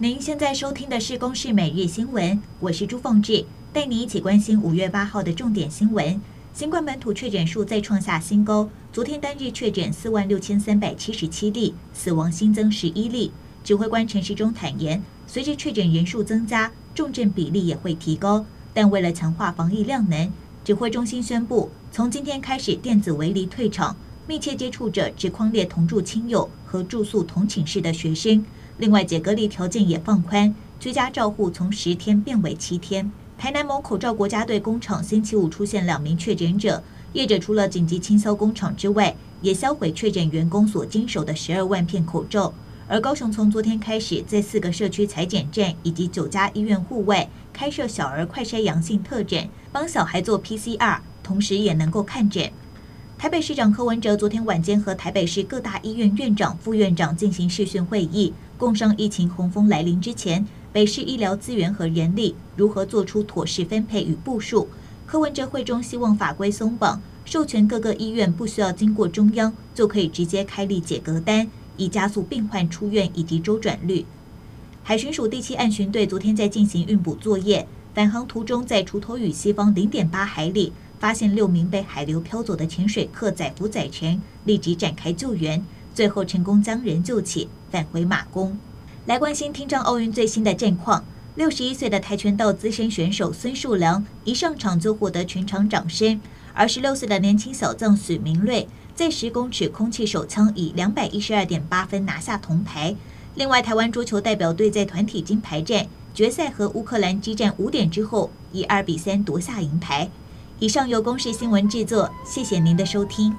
您现在收听的是《公视每日新闻》，我是朱凤志，带你一起关心五月八号的重点新闻。新冠本土确诊数再创下新高，昨天单日确诊四万六千三百七十七例，死亡新增十一例。指挥官陈时中坦言，随着确诊人数增加，重症比例也会提高，但为了强化防疫量能，指挥中心宣布，从今天开始电子围篱退场，密切接触者只框列同住亲友和住宿同寝室的学生。另外，解隔离条件也放宽，居家照护从十天变为七天。台南某口罩国家队工厂星期五出现两名确诊者，业者除了紧急清销工厂之外，也销毁确诊员工所经手的十二万片口罩。而高雄从昨天开始，在四个社区裁剪站以及九家医院户外开设小儿快筛阳性特诊，帮小孩做 PCR，同时也能够看诊。台北市长柯文哲昨天晚间和台北市各大医院院长、副院长进行视讯会议。共商疫情洪峰来临之前，北市医疗资源和人力如何做出妥适分配与部署？柯文哲会中希望法规松绑，授权各个医院不需要经过中央就可以直接开立解隔单，以加速病患出院以及周转率。海巡署第七岸巡队昨天在进行运补作业，返航途中在锄头屿西方零点八海里发现六名被海流漂走的潜水客载浮载沉，立即展开救援。最后成功将人救起，返回马公。来关心听障奥运最新的战况。六十一岁的跆拳道资深选手孙树良一上场就获得全场掌声，而十六岁的年轻小将许明瑞在十公尺空气手枪以两百一十二点八分拿下铜牌。另外，台湾桌球代表队在团体金牌战决赛和乌克兰激战五点之后，以二比三夺下银牌。以上由公式新闻制作，谢谢您的收听。